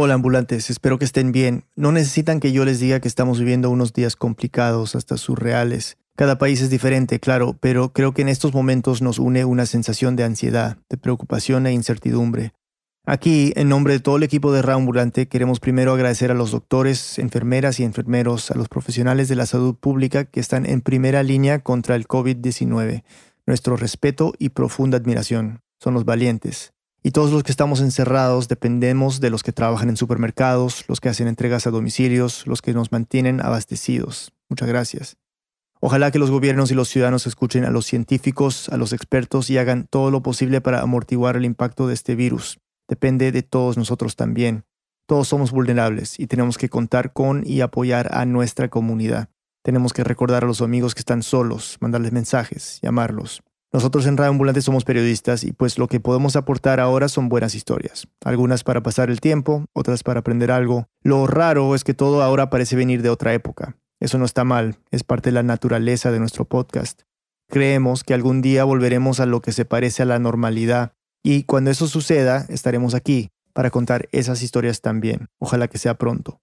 Hola ambulantes, espero que estén bien. No necesitan que yo les diga que estamos viviendo unos días complicados, hasta surreales. Cada país es diferente, claro, pero creo que en estos momentos nos une una sensación de ansiedad, de preocupación e incertidumbre. Aquí, en nombre de todo el equipo de Ambulante, queremos primero agradecer a los doctores, enfermeras y enfermeros, a los profesionales de la salud pública que están en primera línea contra el COVID-19. Nuestro respeto y profunda admiración. Son los valientes. Y todos los que estamos encerrados dependemos de los que trabajan en supermercados, los que hacen entregas a domicilios, los que nos mantienen abastecidos. Muchas gracias. Ojalá que los gobiernos y los ciudadanos escuchen a los científicos, a los expertos y hagan todo lo posible para amortiguar el impacto de este virus. Depende de todos nosotros también. Todos somos vulnerables y tenemos que contar con y apoyar a nuestra comunidad. Tenemos que recordar a los amigos que están solos, mandarles mensajes, llamarlos. Nosotros en Radio Ambulante somos periodistas y pues lo que podemos aportar ahora son buenas historias. Algunas para pasar el tiempo, otras para aprender algo. Lo raro es que todo ahora parece venir de otra época. Eso no está mal, es parte de la naturaleza de nuestro podcast. Creemos que algún día volveremos a lo que se parece a la normalidad y cuando eso suceda estaremos aquí para contar esas historias también. Ojalá que sea pronto.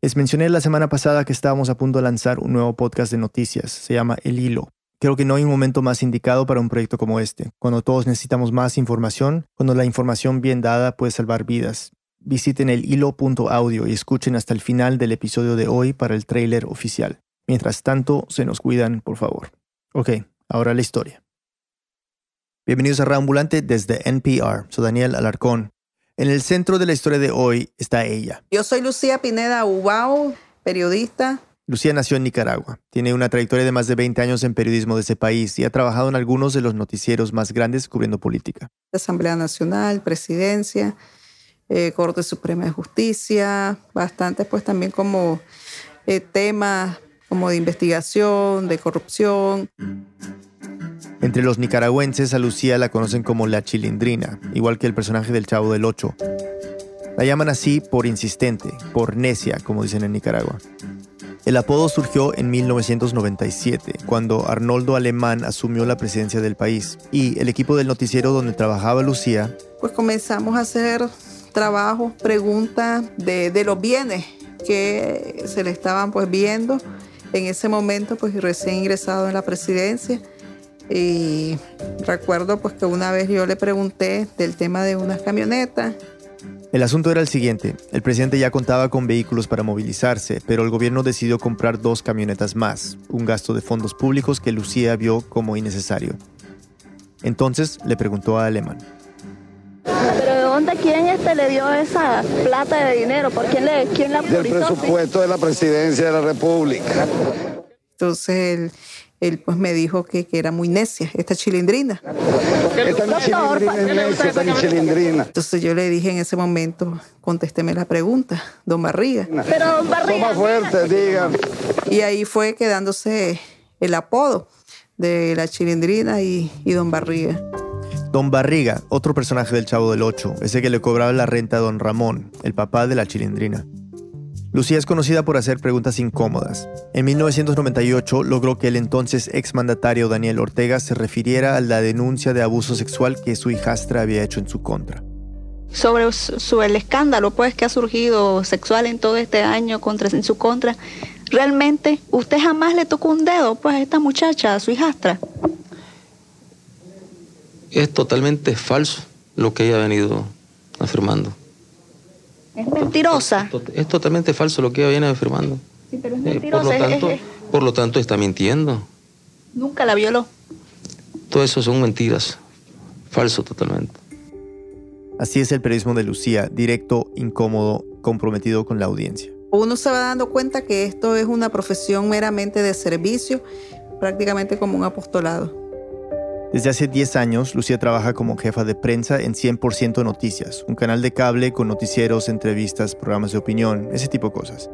Les mencioné la semana pasada que estábamos a punto de lanzar un nuevo podcast de noticias. Se llama El Hilo. Creo que no hay un momento más indicado para un proyecto como este, cuando todos necesitamos más información, cuando la información bien dada puede salvar vidas. Visiten el hilo.audio y escuchen hasta el final del episodio de hoy para el tráiler oficial. Mientras tanto, se nos cuidan, por favor. Ok, ahora la historia. Bienvenidos a Reambulante desde NPR. Soy Daniel Alarcón. En el centro de la historia de hoy está ella. Yo soy Lucía Pineda Ubao, periodista, Lucía nació en Nicaragua. Tiene una trayectoria de más de 20 años en periodismo de ese país y ha trabajado en algunos de los noticieros más grandes cubriendo política. Asamblea Nacional, Presidencia, eh, Corte Suprema de Justicia, bastante pues también como eh, temas como de investigación, de corrupción. Entre los nicaragüenses a Lucía la conocen como la chilindrina, igual que el personaje del Chavo del Ocho. La llaman así por insistente, por necia, como dicen en Nicaragua. El apodo surgió en 1997, cuando Arnoldo Alemán asumió la presidencia del país y el equipo del noticiero donde trabajaba Lucía. Pues comenzamos a hacer trabajos, preguntas de, de los bienes que se le estaban pues viendo en ese momento, pues recién ingresado en la presidencia. Y recuerdo pues que una vez yo le pregunté del tema de unas camionetas el asunto era el siguiente, el presidente ya contaba con vehículos para movilizarse, pero el gobierno decidió comprar dos camionetas más, un gasto de fondos públicos que Lucía vio como innecesario. Entonces le preguntó a Alemán. ¿Pero de dónde quién este le dio esa plata de dinero? ¿Por quién, le, quién la Del presupuesto de la presidencia de la República. Entonces él pues me dijo que, que era muy necia, esta chilindrina. Esta chilindrina es necia, esta chilindrina. Entonces yo le dije en ese momento, contésteme la pregunta, don Barriga. Pero don Barriga. Toma fuerte, diga. Y ahí fue quedándose el apodo de la chilindrina y, y don Barriga. Don Barriga, otro personaje del Chavo del Ocho, ese que le cobraba la renta a don Ramón, el papá de la chilindrina. Lucía es conocida por hacer preguntas incómodas. En 1998 logró que el entonces exmandatario Daniel Ortega se refiriera a la denuncia de abuso sexual que su hijastra había hecho en su contra. Sobre su, el escándalo pues que ha surgido sexual en todo este año contra, en su contra, realmente usted jamás le tocó un dedo pues a esta muchacha, a su hijastra. Es totalmente falso lo que ella ha venido afirmando. Es mentirosa. Es, totalmente falso lo que ella viene afirmando. Sí, pero es mentirosa. por, lo tanto, por lo tanto, está mintiendo. Nunca la violó. Todo eso son mentiras. Falso totalmente. Así es el periodismo de Lucía, directo, incómodo, comprometido con la audiencia. Uno se va dando cuenta que esto es una profesión meramente de servicio, prácticamente como un apostolado. Desde hace 10 años, Lucía trabaja como jefa de prensa en 100% Noticias, un canal de cable con noticieros, entrevistas, programas de opinión, ese tipo de cosas.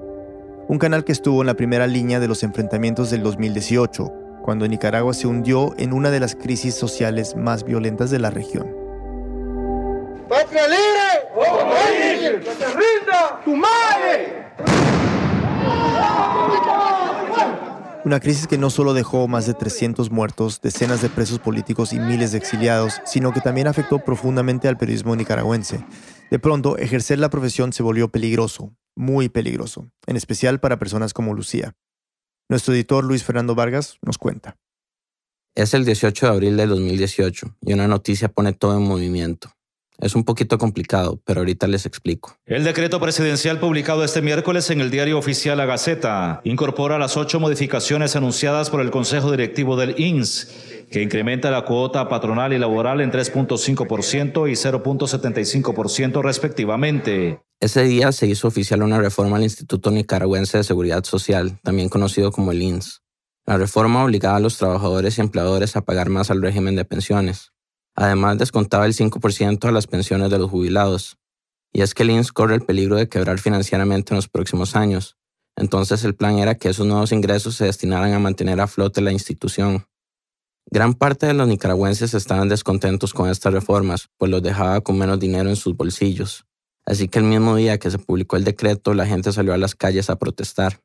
Un canal que estuvo en la primera línea de los enfrentamientos del 2018, cuando Nicaragua se hundió en una de las crisis sociales más violentas de la región. ¡Patria libre! ¡Que te rinda tu madre! Una crisis que no solo dejó más de 300 muertos, decenas de presos políticos y miles de exiliados, sino que también afectó profundamente al periodismo nicaragüense. De pronto, ejercer la profesión se volvió peligroso, muy peligroso, en especial para personas como Lucía. Nuestro editor Luis Fernando Vargas nos cuenta. Es el 18 de abril de 2018 y una noticia pone todo en movimiento. Es un poquito complicado, pero ahorita les explico. El decreto presidencial publicado este miércoles en el diario oficial La Gaceta incorpora las ocho modificaciones anunciadas por el Consejo Directivo del INS, que incrementa la cuota patronal y laboral en 3.5% y 0.75% respectivamente. Ese día se hizo oficial una reforma al Instituto Nicaragüense de Seguridad Social, también conocido como el INS. La reforma obligaba a los trabajadores y empleadores a pagar más al régimen de pensiones. Además, descontaba el 5% a las pensiones de los jubilados. Y es que corre el peligro de quebrar financieramente en los próximos años. Entonces el plan era que esos nuevos ingresos se destinaran a mantener a flote la institución. Gran parte de los nicaragüenses estaban descontentos con estas reformas, pues los dejaba con menos dinero en sus bolsillos. Así que el mismo día que se publicó el decreto, la gente salió a las calles a protestar.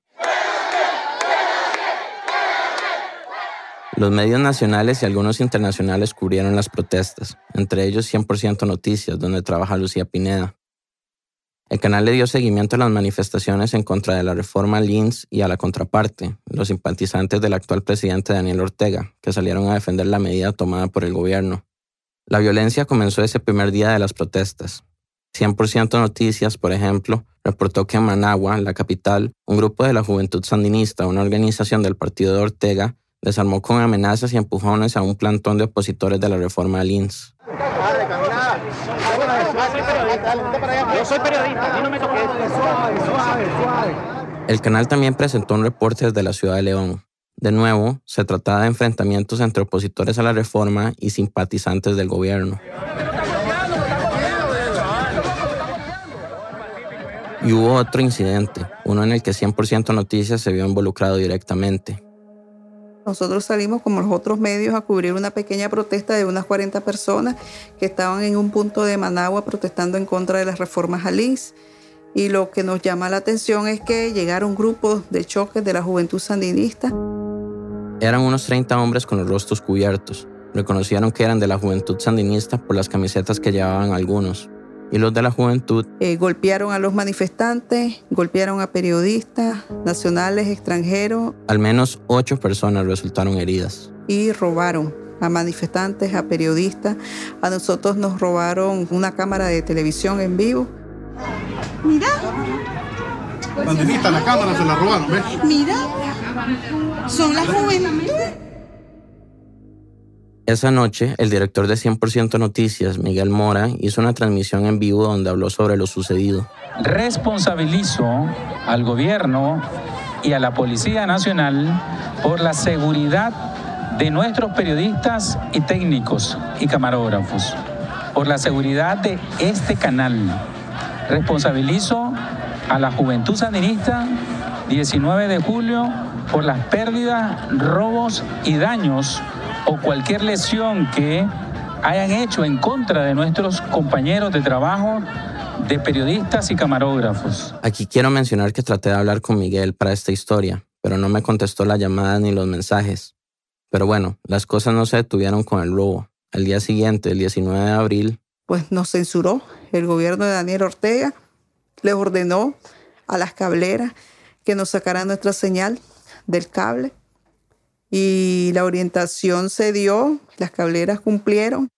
Los medios nacionales y algunos internacionales cubrieron las protestas, entre ellos 100% Noticias, donde trabaja Lucía Pineda. El canal le dio seguimiento a las manifestaciones en contra de la reforma Lins y a la contraparte, los simpatizantes del actual presidente Daniel Ortega, que salieron a defender la medida tomada por el gobierno. La violencia comenzó ese primer día de las protestas. 100% Noticias, por ejemplo, reportó que en Managua, la capital, un grupo de la Juventud Sandinista, una organización del partido de Ortega, desarmó con amenazas y empujones a un plantón de opositores de la reforma del INS. El canal también presentó un reporte desde la ciudad de León. De nuevo, se trataba de enfrentamientos entre opositores a la reforma y simpatizantes del gobierno. Y hubo otro incidente, uno en el que 100% Noticias se vio involucrado directamente. Nosotros salimos como los otros medios a cubrir una pequeña protesta de unas 40 personas que estaban en un punto de Managua protestando en contra de las reformas al INS. Y lo que nos llama la atención es que llegaron grupos de choques de la juventud sandinista. Eran unos 30 hombres con los rostros cubiertos. Reconocieron que eran de la juventud sandinista por las camisetas que llevaban algunos y los de la juventud. Eh, golpearon a los manifestantes, golpearon a periodistas nacionales, extranjeros. Al menos ocho personas resultaron heridas. Y robaron a manifestantes, a periodistas. A nosotros nos robaron una cámara de televisión en vivo. Mira. Sandinista, la cámara se la robaron, ¿ves? Mira. Son la juventud. Esa noche, el director de 100% Noticias, Miguel Mora, hizo una transmisión en vivo donde habló sobre lo sucedido. Responsabilizo al gobierno y a la Policía Nacional por la seguridad de nuestros periodistas y técnicos y camarógrafos, por la seguridad de este canal. Responsabilizo a la Juventud Sandinista 19 de julio por las pérdidas, robos y daños o cualquier lesión que hayan hecho en contra de nuestros compañeros de trabajo, de periodistas y camarógrafos. Aquí quiero mencionar que traté de hablar con Miguel para esta historia, pero no me contestó la llamada ni los mensajes. Pero bueno, las cosas no se detuvieron con el robo. Al día siguiente, el 19 de abril, pues nos censuró el gobierno de Daniel Ortega, le ordenó a las cableras que nos sacaran nuestra señal del cable y la orientación se dio, las cableras cumplieron.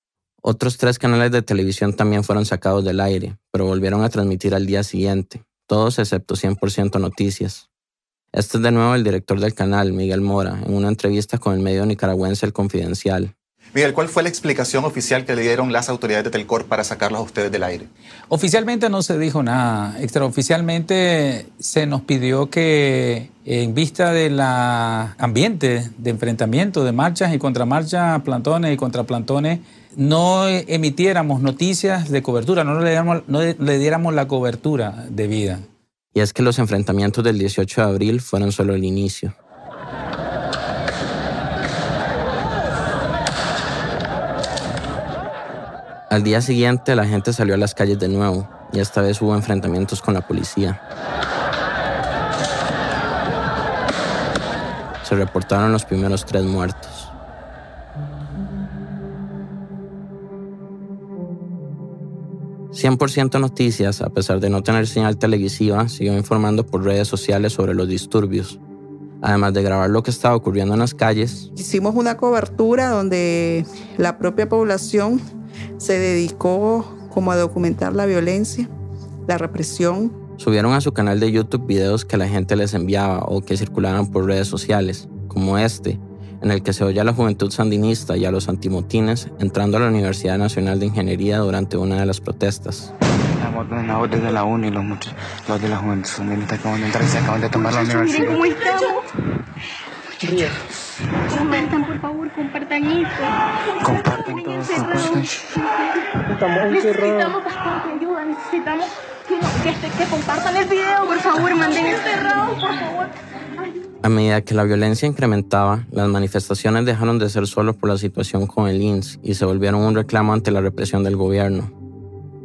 Otros tres canales de televisión también fueron sacados del aire, pero volvieron a transmitir al día siguiente, todos excepto 100% noticias. Este es de nuevo el director del canal, Miguel Mora, en una entrevista con el medio nicaragüense El Confidencial. Miguel, ¿cuál fue la explicación oficial que le dieron las autoridades de Telcor para sacarlos a ustedes del aire? Oficialmente no se dijo nada. Extraoficialmente se nos pidió que en vista del ambiente de enfrentamiento, de marchas y contramarchas, plantones y contraplantones, no emitiéramos noticias de cobertura, no le diéramos, no le diéramos la cobertura debida. Y es que los enfrentamientos del 18 de abril fueron solo el inicio. Al día siguiente la gente salió a las calles de nuevo y esta vez hubo enfrentamientos con la policía. Se reportaron los primeros tres muertos. 100% Noticias, a pesar de no tener señal televisiva, siguió informando por redes sociales sobre los disturbios. Además de grabar lo que estaba ocurriendo en las calles. Hicimos una cobertura donde la propia población se dedicó como a documentar la violencia, la represión. Subieron a su canal de YouTube videos que la gente les enviaba o que circulaban por redes sociales, como este, en el que se oye a la juventud sandinista y a los antimotines entrando a la Universidad Nacional de Ingeniería durante una de las protestas. La voz desde la UNI, los, muchos, los de la juventud sandinista acaban de entrar y se acaban de tomar la universidad. Estamos. Compartan, por favor, compartan esto. Comparten todo, comparten. Necesitamos bastante ayuda, necesitamos que, no- que, este- que compartan el video, por favor, manden encerrados, por favor. A medida que la violencia incrementaba, las manifestaciones dejaron de ser solo por la situación con el INS y se volvieron un reclamo ante la represión del gobierno.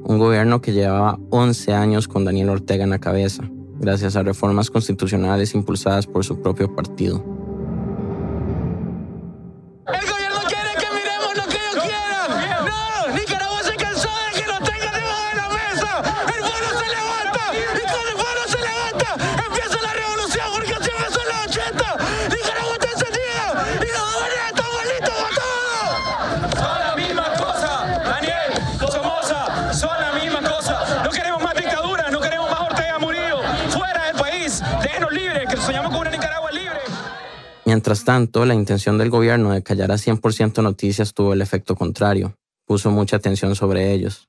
Un gobierno que llevaba 11 años con Daniel Ortega en la cabeza, gracias a reformas constitucionales impulsadas por su propio partido. Mientras tanto, la intención del gobierno de callar a 100% noticias tuvo el efecto contrario. Puso mucha atención sobre ellos.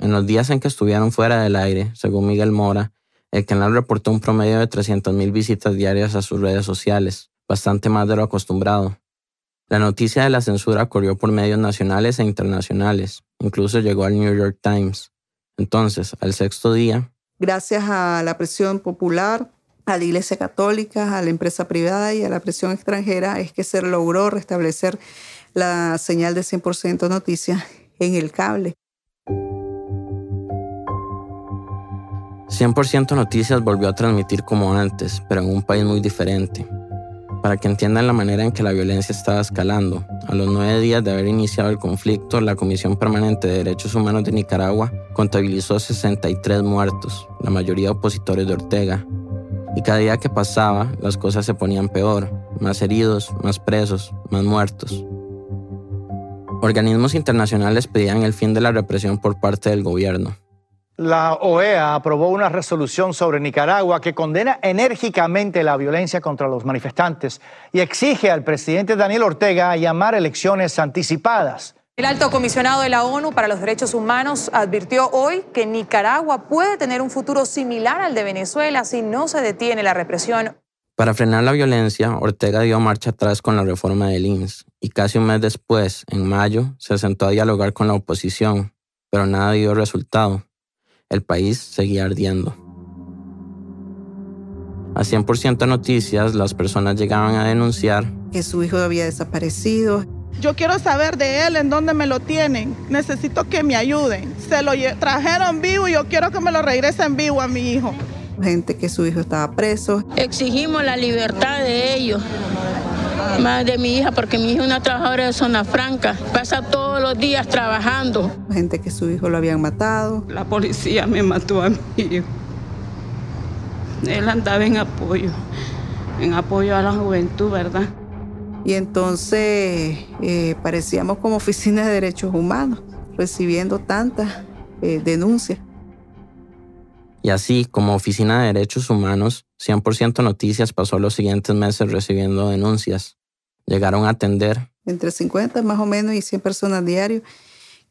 En los días en que estuvieron fuera del aire, según Miguel Mora, el canal reportó un promedio de 300.000 visitas diarias a sus redes sociales, bastante más de lo acostumbrado. La noticia de la censura corrió por medios nacionales e internacionales, incluso llegó al New York Times. Entonces, al sexto día, Gracias a la presión popular, a la Iglesia Católica, a la empresa privada y a la presión extranjera es que se logró restablecer la señal de 100% noticias en el cable. 100% Noticias volvió a transmitir como antes, pero en un país muy diferente. Para que entiendan la manera en que la violencia estaba escalando, a los nueve días de haber iniciado el conflicto, la Comisión Permanente de Derechos Humanos de Nicaragua contabilizó 63 muertos, la mayoría opositores de Ortega. Y cada día que pasaba, las cosas se ponían peor, más heridos, más presos, más muertos. Organismos internacionales pedían el fin de la represión por parte del gobierno. La OEA aprobó una resolución sobre Nicaragua que condena enérgicamente la violencia contra los manifestantes y exige al presidente Daniel Ortega llamar elecciones anticipadas. El alto comisionado de la ONU para los Derechos Humanos advirtió hoy que Nicaragua puede tener un futuro similar al de Venezuela si no se detiene la represión. Para frenar la violencia, Ortega dio marcha atrás con la reforma del INS y casi un mes después, en mayo, se sentó a dialogar con la oposición, pero nada dio resultado. El país seguía ardiendo. A 100% noticias, las personas llegaban a denunciar Que su hijo había desaparecido. Yo quiero saber de él en dónde me lo tienen. Necesito que me ayuden. Se lo trajeron vivo y yo quiero que me lo regresen vivo a mi hijo. Gente que su hijo estaba preso. Exigimos la libertad de ellos, más de mi hija, porque mi hija es una trabajadora de zona franca, pasa todos los días trabajando. Gente que su hijo lo habían matado. La policía me mató a mi hijo. Él andaba en apoyo, en apoyo a la juventud, ¿verdad? Y entonces eh, parecíamos como oficina de derechos humanos, recibiendo tantas eh, denuncias. Y así, como Oficina de Derechos Humanos, 100% Noticias pasó los siguientes meses recibiendo denuncias. Llegaron a atender entre 50 más o menos y 100 personas diario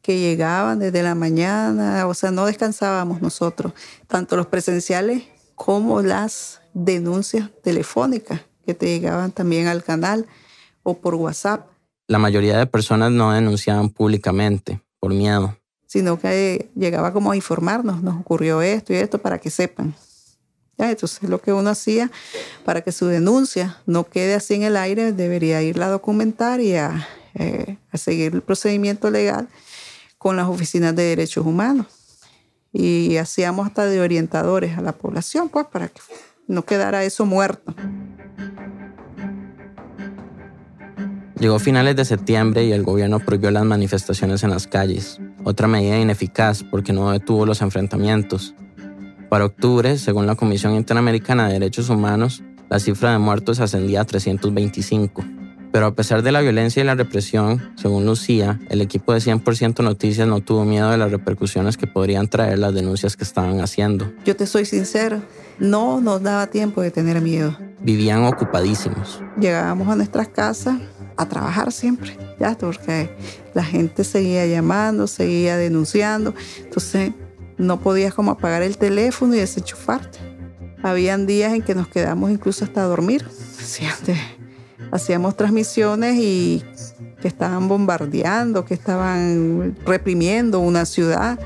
que llegaban desde la mañana, o sea, no descansábamos nosotros, tanto los presenciales como las denuncias telefónicas que te llegaban también al canal o por WhatsApp, La mayoría de personas no denunciaban públicamente por miedo. sino que llegaba como a informarnos, nos ocurrió esto y esto para que sepan. Ya, entonces lo que uno hacía para que su denuncia no quede así en el aire, debería irla a documentar y a, eh, a seguir el procedimiento legal con las oficinas de derechos humanos. Y hacíamos hasta de orientadores a la población, pues, para que no quedara eso muerto. Llegó finales de septiembre y el gobierno prohibió las manifestaciones en las calles. otra medida ineficaz porque no detuvo los enfrentamientos. Para octubre, según la Comisión Interamericana de Derechos Humanos, la cifra de muertos ascendía a 325. Pero a pesar de la violencia y la represión, según Lucía, el equipo de 100% Noticias no tuvo miedo de las repercusiones que podrían traer las denuncias que estaban haciendo. Yo te soy sincero, no nos daba tiempo de tener miedo. Vivían ocupadísimos. Llegábamos a nuestras casas a trabajar siempre, ya, porque la gente seguía llamando, seguía denunciando, entonces no podías como apagar el teléfono y desenchufarte. Habían días en que nos quedamos incluso hasta dormir. Hacíamos transmisiones y que estaban bombardeando, que estaban reprimiendo una ciudad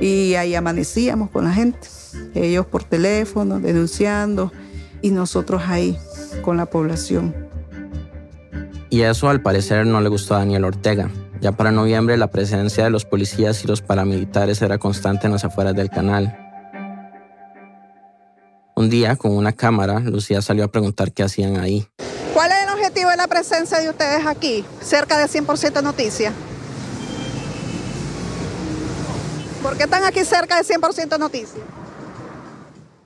y ahí amanecíamos con la gente, ellos por teléfono denunciando y nosotros ahí con la población. Y eso al parecer no le gustó a Daniel Ortega. Ya para noviembre la presencia de los policías y los paramilitares era constante en las afueras del canal. Un día, con una cámara, Lucía salió a preguntar qué hacían ahí. ¿Cuál es el objetivo de la presencia de ustedes aquí, cerca de 100% Noticias? ¿Por qué están aquí cerca de 100% Noticias?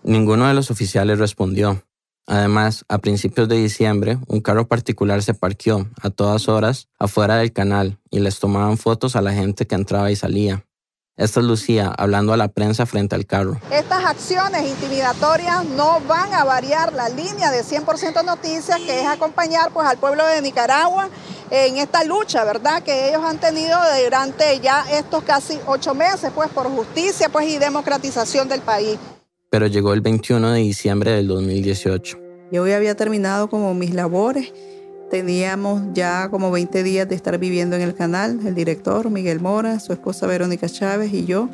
Ninguno de los oficiales respondió. Además, a principios de diciembre, un carro particular se parqueó a todas horas afuera del canal y les tomaban fotos a la gente que entraba y salía. Esta es Lucía hablando a la prensa frente al carro. Estas acciones intimidatorias no van a variar la línea de 100% Noticias, que es acompañar pues, al pueblo de Nicaragua en esta lucha, ¿verdad? Que ellos han tenido durante ya estos casi ocho meses, pues por justicia pues, y democratización del país. Pero llegó el 21 de diciembre del 2018. Yo había terminado como mis labores Teníamos ya como 20 días de estar viviendo en el canal, el director Miguel Mora, su esposa Verónica Chávez y yo.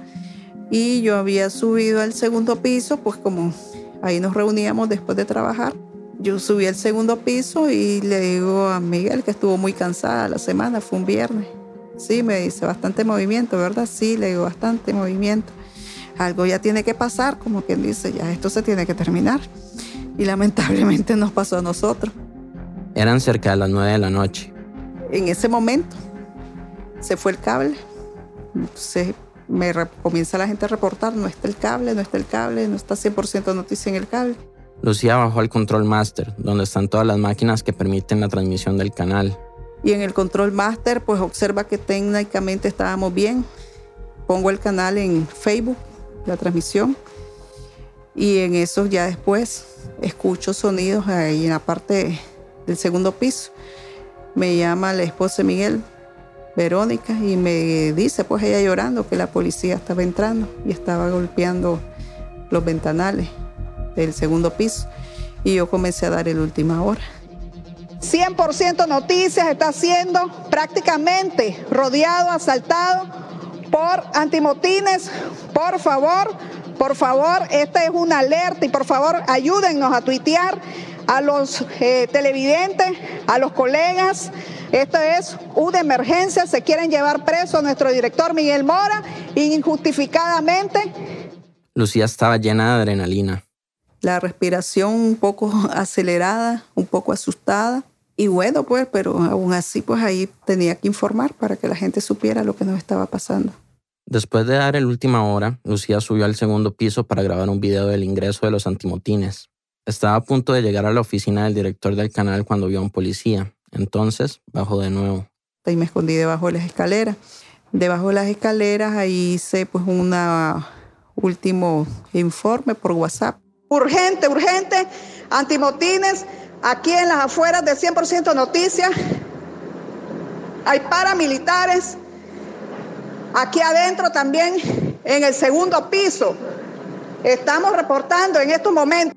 Y yo había subido al segundo piso, pues como ahí nos reuníamos después de trabajar. Yo subí al segundo piso y le digo a Miguel que estuvo muy cansada la semana, fue un viernes. Sí, me dice, bastante movimiento, ¿verdad? Sí, le digo, bastante movimiento. Algo ya tiene que pasar, como quien dice, ya esto se tiene que terminar. Y lamentablemente nos pasó a nosotros. Eran cerca de las 9 de la noche. En ese momento se fue el cable. Se me comienza la gente a reportar, no está el cable, no está el cable, no está 100% noticia en el cable. Lucía bajó al control master, donde están todas las máquinas que permiten la transmisión del canal. Y en el control master, pues observa que técnicamente estábamos bien. Pongo el canal en Facebook, la transmisión. Y en eso ya después escucho sonidos ahí en la parte del segundo piso. Me llama la esposa Miguel, Verónica, y me dice, pues ella llorando, que la policía estaba entrando y estaba golpeando los ventanales del segundo piso. Y yo comencé a dar el última hora. 100% Noticias está siendo prácticamente rodeado, asaltado por antimotines. Por favor, por favor, esta es una alerta y por favor ayúdennos a tuitear a los eh, televidentes, a los colegas. Esto es una emergencia. Se quieren llevar preso a nuestro director Miguel Mora injustificadamente. Lucía estaba llena de adrenalina. La respiración un poco acelerada, un poco asustada. Y bueno, pues, pero aún así, pues ahí tenía que informar para que la gente supiera lo que nos estaba pasando. Después de dar el última hora, Lucía subió al segundo piso para grabar un video del ingreso de los antimotines. Estaba a punto de llegar a la oficina del director del canal cuando vio a un policía. Entonces bajó de nuevo. Y me escondí debajo de las escaleras. Debajo de las escaleras ahí hice pues un último informe por WhatsApp. Urgente, urgente, antimotines, aquí en las afueras de 100% Noticias. Hay paramilitares. Aquí adentro también, en el segundo piso. Estamos reportando en estos momentos.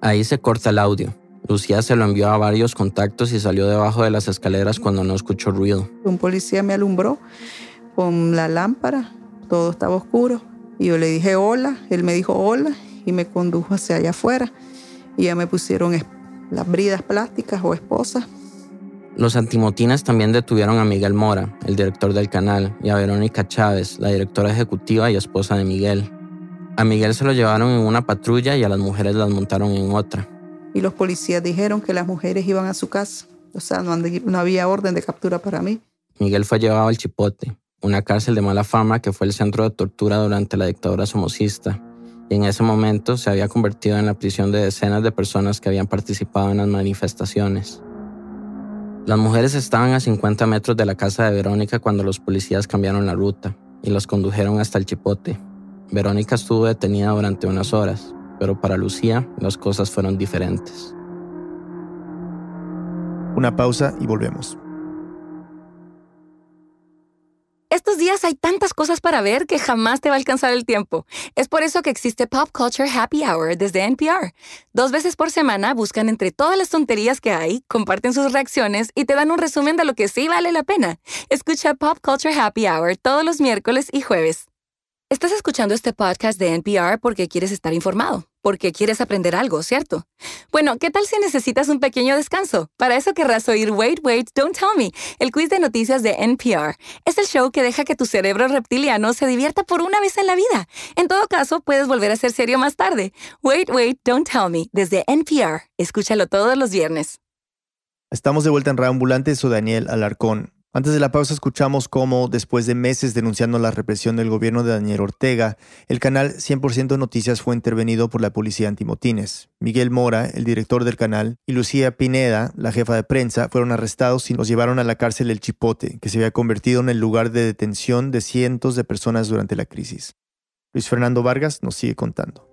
Ahí se corta el audio. Lucía se lo envió a varios contactos y salió debajo de las escaleras cuando no escuchó ruido. Un policía me alumbró con la lámpara, todo estaba oscuro. Y yo le dije hola, él me dijo hola y me condujo hacia allá afuera. Y ya me pusieron las bridas plásticas o esposas. Los antimotines también detuvieron a Miguel Mora, el director del canal, y a Verónica Chávez, la directora ejecutiva y esposa de Miguel. A Miguel se lo llevaron en una patrulla y a las mujeres las montaron en otra. Y los policías dijeron que las mujeres iban a su casa. O sea, no, había orden de captura para mí. Miguel fue llevado al chipote una cárcel de mala fama que fue el centro de tortura durante la dictadura somocista, y en ese momento se había convertido en la prisión de decenas de personas que habían participado en las manifestaciones. Las mujeres estaban a 50 metros de la casa de Verónica cuando los policías cambiaron la ruta y los condujeron hasta el Chipote. Verónica estuvo detenida durante unas horas, pero para Lucía las cosas fueron diferentes. Una pausa y volvemos. Estos días hay tantas cosas para ver que jamás te va a alcanzar el tiempo. Es por eso que existe Pop Culture Happy Hour desde NPR. Dos veces por semana buscan entre todas las tonterías que hay, comparten sus reacciones y te dan un resumen de lo que sí vale la pena. Escucha Pop Culture Happy Hour todos los miércoles y jueves. Estás escuchando este podcast de NPR porque quieres estar informado, porque quieres aprender algo, ¿cierto? Bueno, ¿qué tal si necesitas un pequeño descanso? Para eso querrás oír Wait, Wait, Don't Tell Me, el quiz de noticias de NPR. Es el show que deja que tu cerebro reptiliano se divierta por una vez en la vida. En todo caso, puedes volver a ser serio más tarde. Wait, Wait, Don't Tell Me, desde NPR. Escúchalo todos los viernes. Estamos de vuelta en Reambulante, soy Daniel Alarcón. Antes de la pausa escuchamos cómo, después de meses denunciando la represión del gobierno de Daniel Ortega, el canal 100% Noticias fue intervenido por la policía antimotines. Miguel Mora, el director del canal, y Lucía Pineda, la jefa de prensa, fueron arrestados y los llevaron a la cárcel El Chipote, que se había convertido en el lugar de detención de cientos de personas durante la crisis. Luis Fernando Vargas nos sigue contando.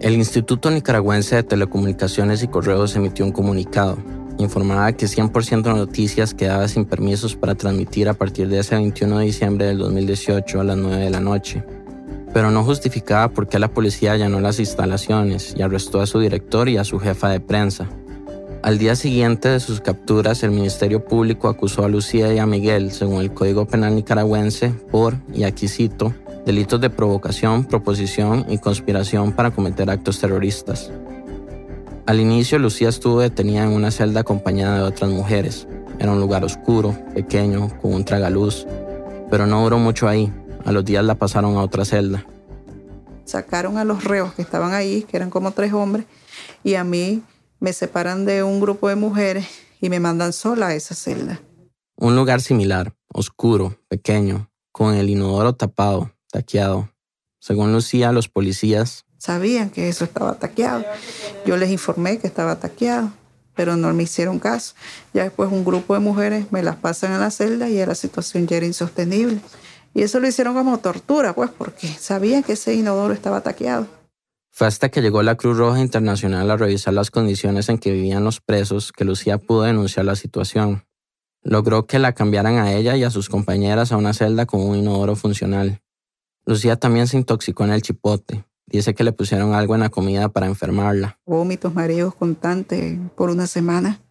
El Instituto Nicaragüense de Telecomunicaciones y Correos emitió un comunicado informaba que 100% de Noticias quedaba sin permisos para transmitir a partir de ese 21 de diciembre del 2018 a las 9 de la noche, pero no justificaba por qué la policía allanó las instalaciones y arrestó a su director y a su jefa de prensa. Al día siguiente de sus capturas, el Ministerio Público acusó a Lucía y a Miguel, según el Código Penal nicaragüense, por, y aquí cito, delitos de provocación, proposición y conspiración para cometer actos terroristas. Al inicio, Lucía estuvo detenida en una celda acompañada de otras mujeres. Era un lugar oscuro, pequeño, con un tragaluz, pero no duró mucho ahí. A los días la pasaron a otra celda. Sacaron a los reos que estaban ahí, que eran como tres hombres, y a mí me separan de un grupo de mujeres y me mandan sola a esa celda. Un lugar similar, oscuro, pequeño, con el inodoro tapado, taqueado. Según Lucía, los policías sabían que eso estaba taqueado. Yo les informé que estaba taqueado, pero no me hicieron caso. Ya después un grupo de mujeres me las pasan a la celda y la situación ya era insostenible. Y eso lo hicieron como tortura, pues, porque sabían que ese inodoro estaba taqueado. Fue hasta que llegó la Cruz Roja Internacional a revisar las condiciones en que vivían los presos que Lucía pudo denunciar la situación. Logró que la cambiaran a ella y a sus compañeras a una celda con un inodoro funcional. Lucía también se intoxicó en el chipote, Dice que le pusieron algo en la comida para enfermarla. Vómitos, mareos constantes por una semana.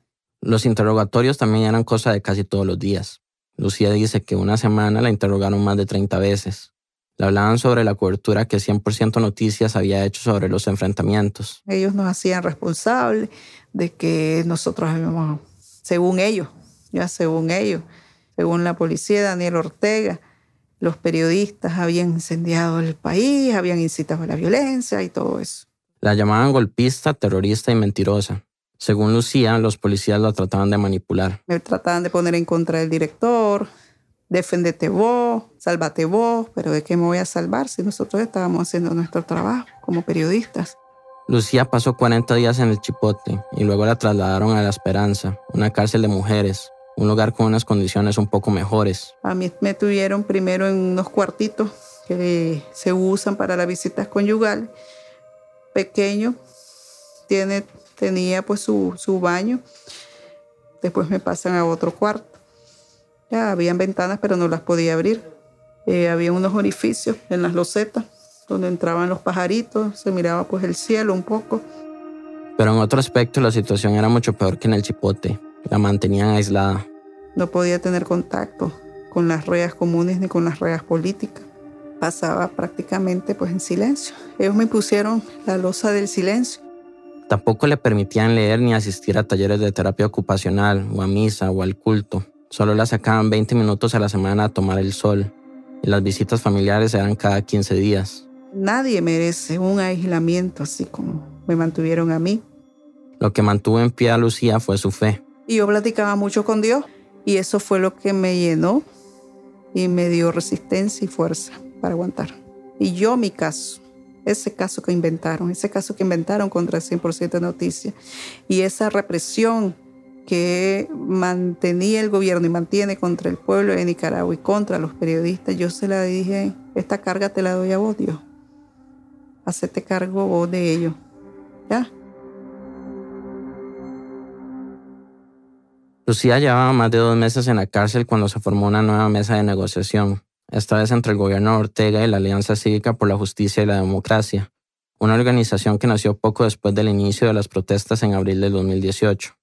Los interrogatorios también eran cosa de casi todos los días. Lucía dice que una semana la interrogaron más de 30 veces. Le hablaban sobre la cobertura que 100% Noticias había hecho sobre los enfrentamientos. Ellos nos hacían responsables de que nosotros habíamos, según ellos, ya según ellos, según la policía, Daniel Ortega, los periodistas habían incendiado el país, habían incitado a la violencia y todo eso. La llamaban golpista, terrorista y mentirosa. Según Lucía, los policías la trataban de manipular. Me trataban de poner en contra del director, defendete vos, sálvate vos, pero ¿de qué me voy a salvar si nosotros estábamos haciendo nuestro trabajo como periodistas? Lucía pasó 40 días en el Chipote y luego la trasladaron a La Esperanza, una cárcel de mujeres, un lugar con unas condiciones un poco mejores. A mí me tuvieron primero en unos cuartitos que se usan para las visitas conyugales, pequeño, tiene, tenía pues su, su baño, después me pasan a otro cuarto. Ya habían ventanas pero no las podía abrir. Eh, había unos orificios en las losetas donde entraban los pajaritos, se miraba pues el cielo un poco. Pero en otro aspecto la situación era mucho peor que en el chipote. La mantenían aislada. No podía tener contacto con las redes comunes ni con las redes políticas. Pasaba prácticamente pues en silencio. Ellos me pusieron la losa del silencio. Tampoco le permitían leer ni asistir a talleres de terapia ocupacional o a misa o al culto. Solo la sacaban 20 minutos a la semana a tomar el sol. Y las visitas familiares eran cada 15 días. Nadie merece un aislamiento así como me mantuvieron a mí. Lo que mantuvo en pie a Lucía fue su fe. Y yo platicaba mucho con Dios y eso fue lo que me llenó y me dio resistencia y fuerza para aguantar. Y yo mi caso, ese caso que inventaron, ese caso que inventaron contra el 100% Noticias y esa represión que mantenía el gobierno y mantiene contra el pueblo de Nicaragua y contra los periodistas, yo se la dije, esta carga te la doy a vos, Dios. Hacete cargo vos de ello. ¿Ya? Lucía llevaba más de dos meses en la cárcel cuando se formó una nueva mesa de negociación, esta vez entre el gobierno de Ortega y la Alianza Cívica por la Justicia y la Democracia, una organización que nació poco después del inicio de las protestas en abril del 2018.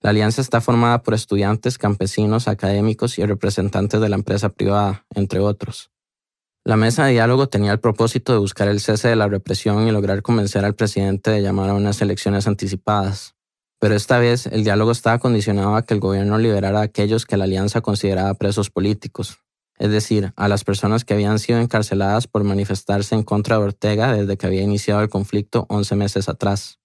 La alianza está formada por estudiantes, campesinos, académicos y representantes de la empresa privada, entre otros. La mesa de diálogo tenía el propósito de buscar el cese de la represión y lograr convencer al presidente de llamar a unas elecciones anticipadas. Pero esta vez el diálogo estaba condicionado a que el gobierno liberara a aquellos que la alianza consideraba presos políticos, es decir, a las personas que habían sido encarceladas por manifestarse en contra de Ortega desde que había iniciado el conflicto 11 meses atrás.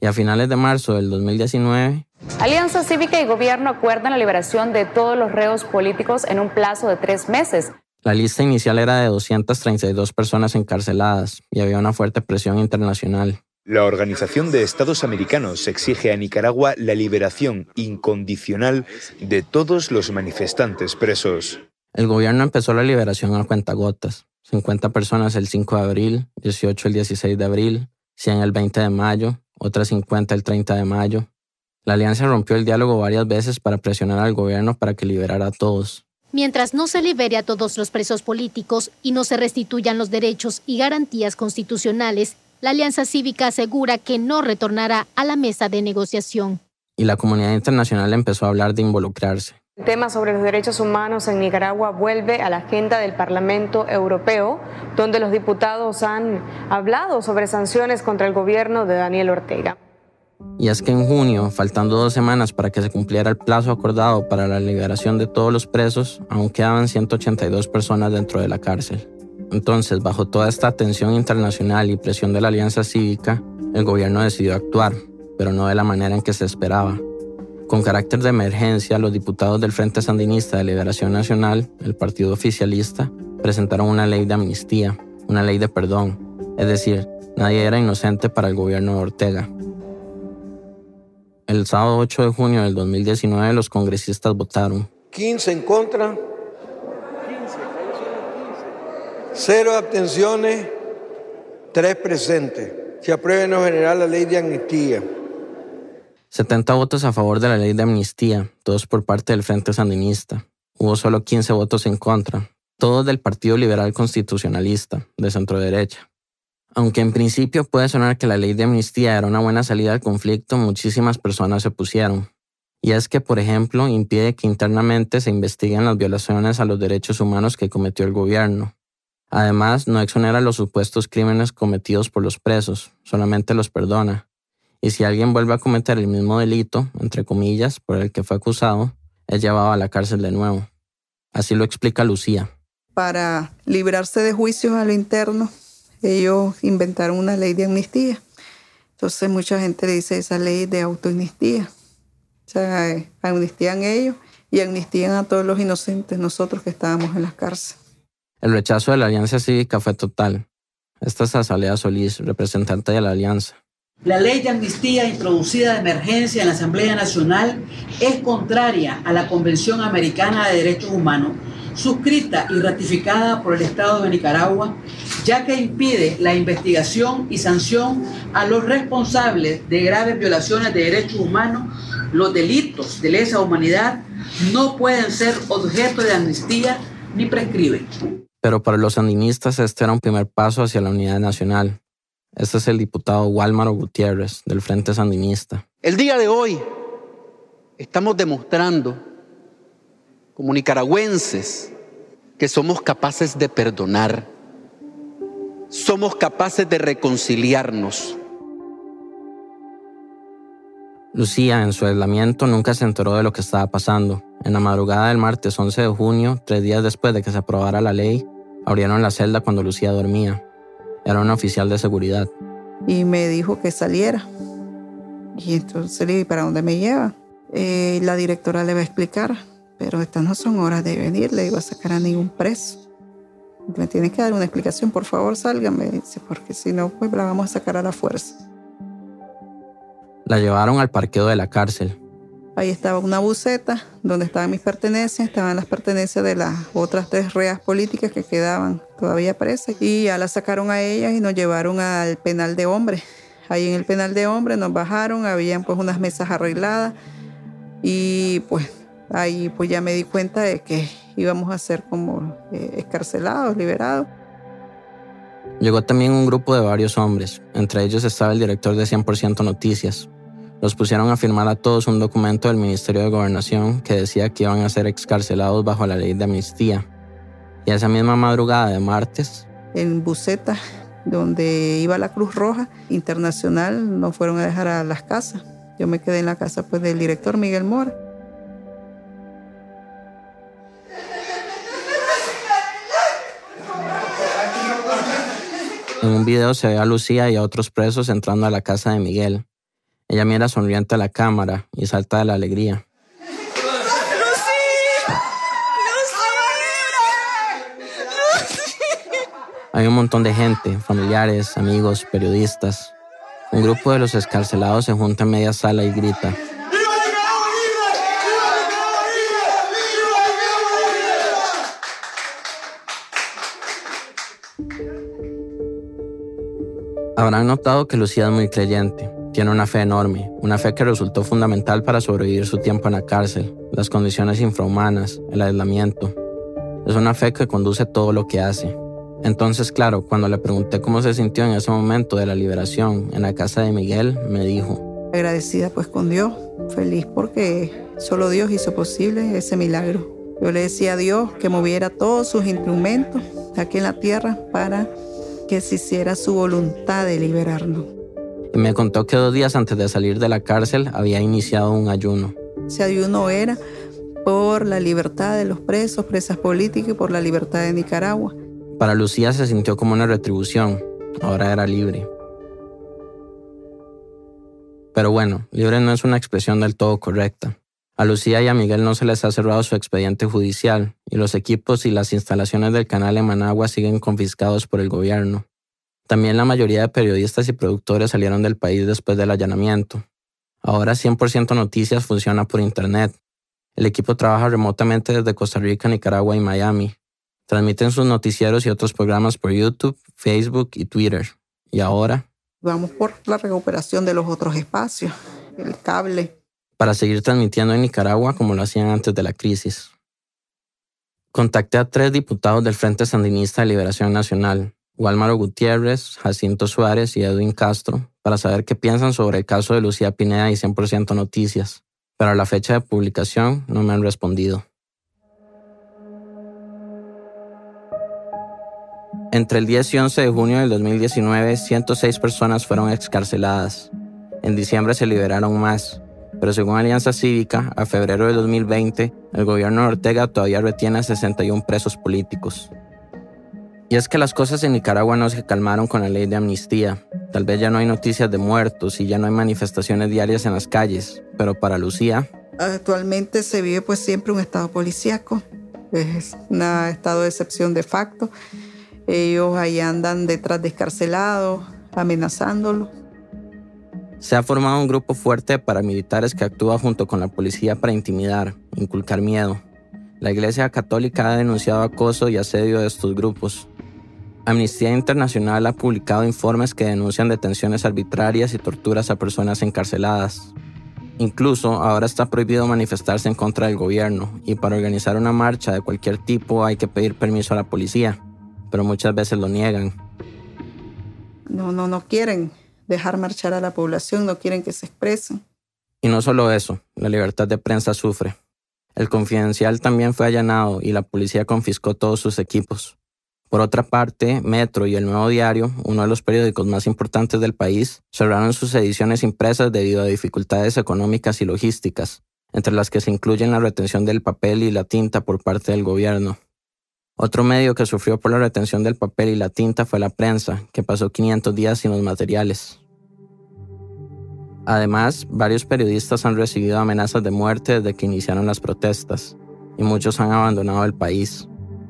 Y a finales de marzo del 2019, Alianza Cívica y Gobierno acuerdan la liberación de todos los reos políticos en un plazo de tres meses. La lista inicial era de 232 personas encarceladas y había una fuerte presión internacional. La Organización de Estados Americanos exige a Nicaragua la liberación incondicional de todos los manifestantes presos. El gobierno empezó la liberación a cuentagotas. 50 personas el 5 de abril, 18 el 16 de abril, 100 el 20 de mayo, otras 50 el 30 de mayo. La alianza rompió el diálogo varias veces para presionar al gobierno para que liberara a todos. Mientras no se libere a todos los presos políticos y no se restituyan los derechos y garantías constitucionales, la Alianza Cívica asegura que no retornará a la mesa de negociación. Y la comunidad internacional empezó a hablar de involucrarse. El tema sobre los derechos humanos en Nicaragua vuelve a la agenda del Parlamento Europeo, donde los diputados han hablado sobre sanciones contra el gobierno de Daniel Ortega. Y es que en junio, faltando dos semanas para que se cumpliera el plazo acordado para la liberación de todos los presos, aún quedaban 182 personas dentro de la cárcel. Entonces, bajo toda esta tensión internacional y presión de la Alianza Cívica, el gobierno decidió actuar, pero no de la manera en que se esperaba. Con carácter de emergencia, los diputados del Frente Sandinista de Liberación Nacional, el partido oficialista, presentaron una ley de amnistía, una ley de perdón, es decir, nadie era inocente para el gobierno de Ortega. El sábado 8 de junio del 2019 los congresistas votaron. 15 en contra, cero abstenciones, tres presentes. Se aprueba en lo general la ley de amnistía. 70 votos a favor de la ley de amnistía, todos por parte del Frente Sandinista. Hubo solo 15 votos en contra, todos del Partido Liberal Constitucionalista, de centro derecha. Aunque en principio puede sonar que la ley de amnistía era una buena salida al conflicto, muchísimas personas se opusieron. Y es que, por ejemplo, impide que internamente se investiguen las violaciones a los derechos humanos que cometió el gobierno. Además, no exonera los supuestos crímenes cometidos por los presos, solamente los perdona. Y si alguien vuelve a cometer el mismo delito, entre comillas, por el que fue acusado, es llevado a la cárcel de nuevo. Así lo explica Lucía. Para librarse de juicios a lo interno, ellos inventaron una ley de amnistía. Entonces mucha gente le dice esa ley de autoamnistía. O sea, eh, amnistían ellos y amnistían a todos los inocentes, nosotros que estábamos en las cárceles. El rechazo de la Alianza Cívica fue total. Esta es Azalea Solís, representante de la Alianza. La ley de amnistía introducida de emergencia en la Asamblea Nacional es contraria a la Convención Americana de Derechos Humanos, suscrita y ratificada por el Estado de Nicaragua, ya que impide la investigación y sanción a los responsables de graves violaciones de derechos humanos. Los delitos de lesa humanidad no pueden ser objeto de amnistía ni prescriben. Pero para los sandinistas este era un primer paso hacia la unidad nacional. Este es el diputado Walmaro Gutiérrez, del Frente Sandinista. El día de hoy estamos demostrando, como nicaragüenses, que somos capaces de perdonar, somos capaces de reconciliarnos. Lucía, en su aislamiento, nunca se enteró de lo que estaba pasando. En la madrugada del martes 11 de junio, tres días después de que se aprobara la ley, abrieron la celda cuando Lucía dormía. Era un oficial de seguridad. Y me dijo que saliera. Y entonces le dije, ¿para dónde me lleva? Eh, la directora le va a explicar. pero estas no son horas de venir, le iba a sacar a ningún preso. Me tienen que dar una explicación, por favor, sálgame, dice, porque si no, pues la vamos a sacar a la fuerza. La llevaron al parqueo de la cárcel. Ahí estaba una buceta donde estaban mis pertenencias, estaban las pertenencias de las otras tres reas políticas que quedaban todavía presas. Y ya la sacaron a ellas y nos llevaron al penal de hombres. Ahí en el penal de hombres nos bajaron, habían pues unas mesas arregladas y pues ahí pues ya me di cuenta de que íbamos a ser como eh, escarcelados, liberados. Llegó también un grupo de varios hombres, entre ellos estaba el director de 100% Noticias. Los pusieron a firmar a todos un documento del Ministerio de Gobernación que decía que iban a ser excarcelados bajo la ley de amnistía. Y esa misma madrugada de martes... En Buceta, donde iba la Cruz Roja Internacional, nos fueron a dejar a las casas. Yo me quedé en la casa pues, del director Miguel Mora. En un video se ve a Lucía y a otros presos entrando a la casa de Miguel. Ella mira sonriente a la cámara y salta de la alegría. Hay un montón de gente, familiares, amigos, periodistas. Un grupo de los escarcelados se junta en media sala y grita. Habrán notado que Lucía es muy creyente. Tiene una fe enorme, una fe que resultó fundamental para sobrevivir su tiempo en la cárcel, las condiciones infrahumanas, el aislamiento. Es una fe que conduce todo lo que hace. Entonces, claro, cuando le pregunté cómo se sintió en ese momento de la liberación en la casa de Miguel, me dijo, agradecida pues con Dios, feliz porque solo Dios hizo posible ese milagro. Yo le decía a Dios que moviera todos sus instrumentos aquí en la tierra para que se hiciera su voluntad de liberarnos. Y me contó que dos días antes de salir de la cárcel había iniciado un ayuno. Ese ayuno era por la libertad de los presos, presas políticas y por la libertad de Nicaragua. Para Lucía se sintió como una retribución. Ahora era libre. Pero bueno, libre no es una expresión del todo correcta. A Lucía y a Miguel no se les ha cerrado su expediente judicial y los equipos y las instalaciones del canal en Managua siguen confiscados por el gobierno. También la mayoría de periodistas y productores salieron del país después del allanamiento. Ahora 100% Noticias funciona por Internet. El equipo trabaja remotamente desde Costa Rica, Nicaragua y Miami. Transmiten sus noticieros y otros programas por YouTube, Facebook y Twitter. Y ahora... Vamos por la recuperación de los otros espacios, el cable, para seguir transmitiendo en Nicaragua como lo hacían antes de la crisis. Contacté a tres diputados del Frente Sandinista de Liberación Nacional, Walmaro Gutiérrez, Jacinto Suárez y Edwin Castro, para saber qué piensan sobre el caso de Lucía Pineda y 100% Noticias, pero a la fecha de publicación no me han respondido. Entre el 10 y 11 de junio del 2019, 106 personas fueron excarceladas. En diciembre se liberaron más, pero según Alianza Cívica, a febrero de 2020, el gobierno de Ortega todavía retiene a 61 presos políticos. Y es que las cosas en Nicaragua no se calmaron con la ley de amnistía. Tal vez ya no hay noticias de muertos y ya no hay manifestaciones diarias en las calles, pero para Lucía... Actualmente se vive pues siempre un estado policíaco, es un estado de excepción de facto. Ellos ahí andan detrás de escarcelados, amenazándolos. Se ha formado un grupo fuerte de paramilitares que actúa junto con la policía para intimidar, inculcar miedo. La Iglesia Católica ha denunciado acoso y asedio de estos grupos. Amnistía Internacional ha publicado informes que denuncian detenciones arbitrarias y torturas a personas encarceladas. Incluso ahora está prohibido manifestarse en contra del gobierno y para organizar una marcha de cualquier tipo hay que pedir permiso a la policía, pero muchas veces lo niegan. No, no, no quieren dejar marchar a la población, no quieren que se expresen. Y no solo eso, la libertad de prensa sufre. El confidencial también fue allanado y la policía confiscó todos sus equipos. Por otra parte, Metro y El Nuevo Diario, uno de los periódicos más importantes del país, cerraron sus ediciones impresas debido a dificultades económicas y logísticas, entre las que se incluyen la retención del papel y la tinta por parte del gobierno. Otro medio que sufrió por la retención del papel y la tinta fue la prensa, que pasó 500 días sin los materiales. Además, varios periodistas han recibido amenazas de muerte desde que iniciaron las protestas. y muchos han abandonado el país.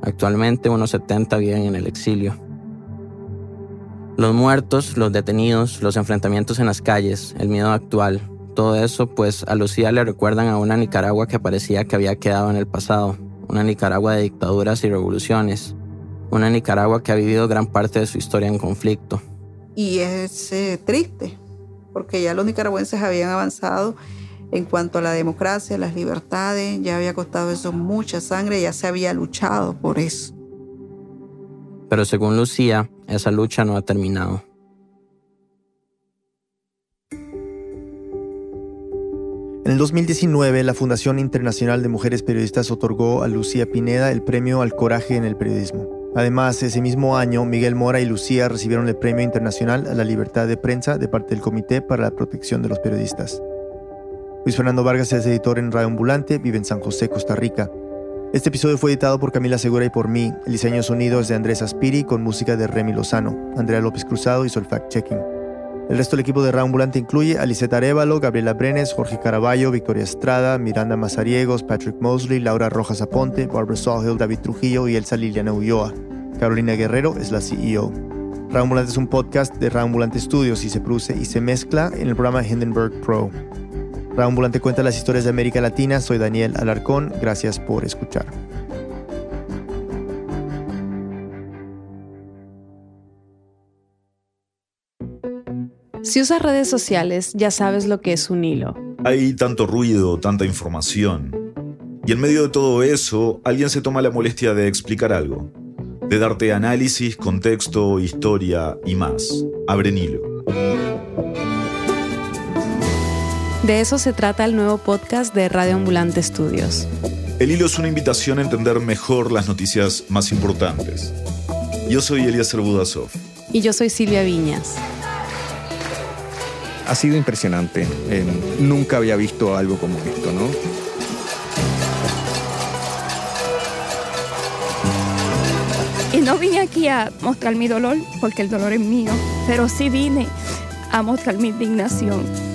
Actualmente unos 70 viven en el exilio. Los muertos, los detenidos, los enfrentamientos en las calles, el miedo actual, todo eso pues a Lucía le recuerdan a una Nicaragua que parecía que había quedado en el pasado, una Nicaragua de dictaduras y revoluciones, una Nicaragua que ha vivido gran parte de su historia en conflicto. Y es eh, triste, porque ya los nicaragüenses habían avanzado en cuanto a la democracia, las libertades, ya había costado eso mucha sangre, ya se había luchado por eso. Pero según Lucía, esa lucha no ha terminado. En el 2019, la Fundación Internacional de Mujeres Periodistas otorgó a Lucía Pineda el premio al coraje en el periodismo. Además, ese mismo año, Miguel Mora y Lucía recibieron el Premio Internacional a la Libertad de Prensa de parte del Comité para la Protección de los Periodistas. Luis Fernando Vargas es editor en Radio Ambulante, vive en San José, Costa Rica. Este episodio fue editado por Camila Segura y por mí. El diseño sonido es de Andrés Aspiri con música de Remy Lozano. Andrea López Cruzado hizo el fact-checking. El resto del equipo de Radio Ambulante incluye a Liseta Arevalo, Gabriela Brenes, Jorge Caraballo, Victoria Estrada, Miranda Mazariegos, Patrick Mosley, Laura Rojas Aponte, Barbara Sawhill, David Trujillo y Elsa Liliana Ulloa. Carolina Guerrero es la CEO. Radio Ambulante es un podcast de Radio Ambulante Studios y se produce y se mezcla en el programa Hindenburg Pro. Radio Ambulante cuenta las historias de América Latina. Soy Daniel Alarcón. Gracias por escuchar. Si usas redes sociales, ya sabes lo que es un hilo. Hay tanto ruido, tanta información. Y en medio de todo eso, alguien se toma la molestia de explicar algo. De darte análisis, contexto, historia y más. Abren hilo. De eso se trata el nuevo podcast de Radio Ambulante Estudios. El hilo es una invitación a entender mejor las noticias más importantes. Yo soy Eliezer Budasov. Y yo soy Silvia Viñas. Ha sido impresionante. Eh, nunca había visto algo como esto, ¿no? Y no vine aquí a mostrar mi dolor, porque el dolor es mío, pero sí vine a mostrar mi indignación.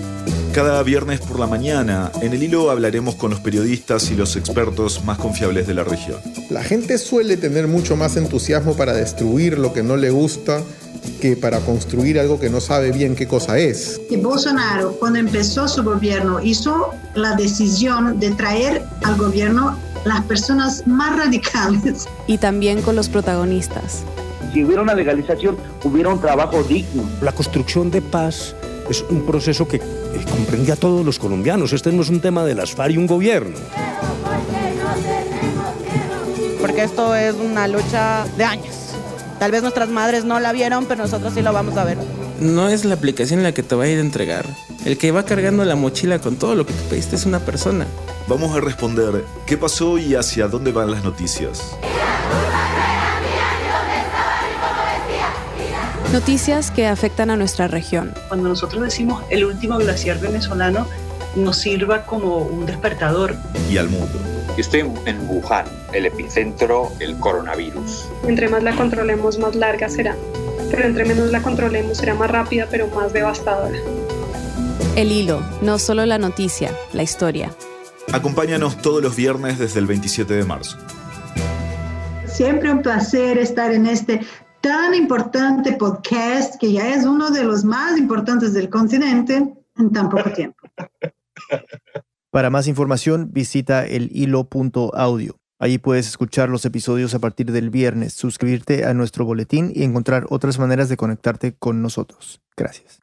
Cada viernes por la mañana, en el hilo hablaremos con los periodistas y los expertos más confiables de la región. La gente suele tener mucho más entusiasmo para destruir lo que no le gusta que para construir algo que no sabe bien qué cosa es. Y Bolsonaro, cuando empezó su gobierno, hizo la decisión de traer al gobierno las personas más radicales. Y también con los protagonistas. Si hubiera una legalización, hubiera un trabajo digno. La construcción de paz es un proceso que comprende a todos los colombianos. Este no es un tema de las FARC y un gobierno. Porque esto es una lucha de años. Tal vez nuestras madres no la vieron, pero nosotros sí lo vamos a ver. No es la aplicación la que te va a ir a entregar. El que va cargando la mochila con todo lo que te pediste es una persona. Vamos a responder qué pasó y hacia dónde van las noticias. Noticias que afectan a nuestra región. Cuando nosotros decimos el último glaciar venezolano, nos sirva como un despertador. Y al mundo. Yo estoy en Wuhan, el epicentro del coronavirus. Entre más la controlemos, más larga será. Pero entre menos la controlemos, será más rápida, pero más devastadora. El hilo, no solo la noticia, la historia. Acompáñanos todos los viernes desde el 27 de marzo. Siempre un placer estar en este tan importante podcast, que ya es uno de los más importantes del continente en tan poco tiempo. Para más información, visita el hilo.audio. Allí puedes escuchar los episodios a partir del viernes, suscribirte a nuestro boletín y encontrar otras maneras de conectarte con nosotros. Gracias.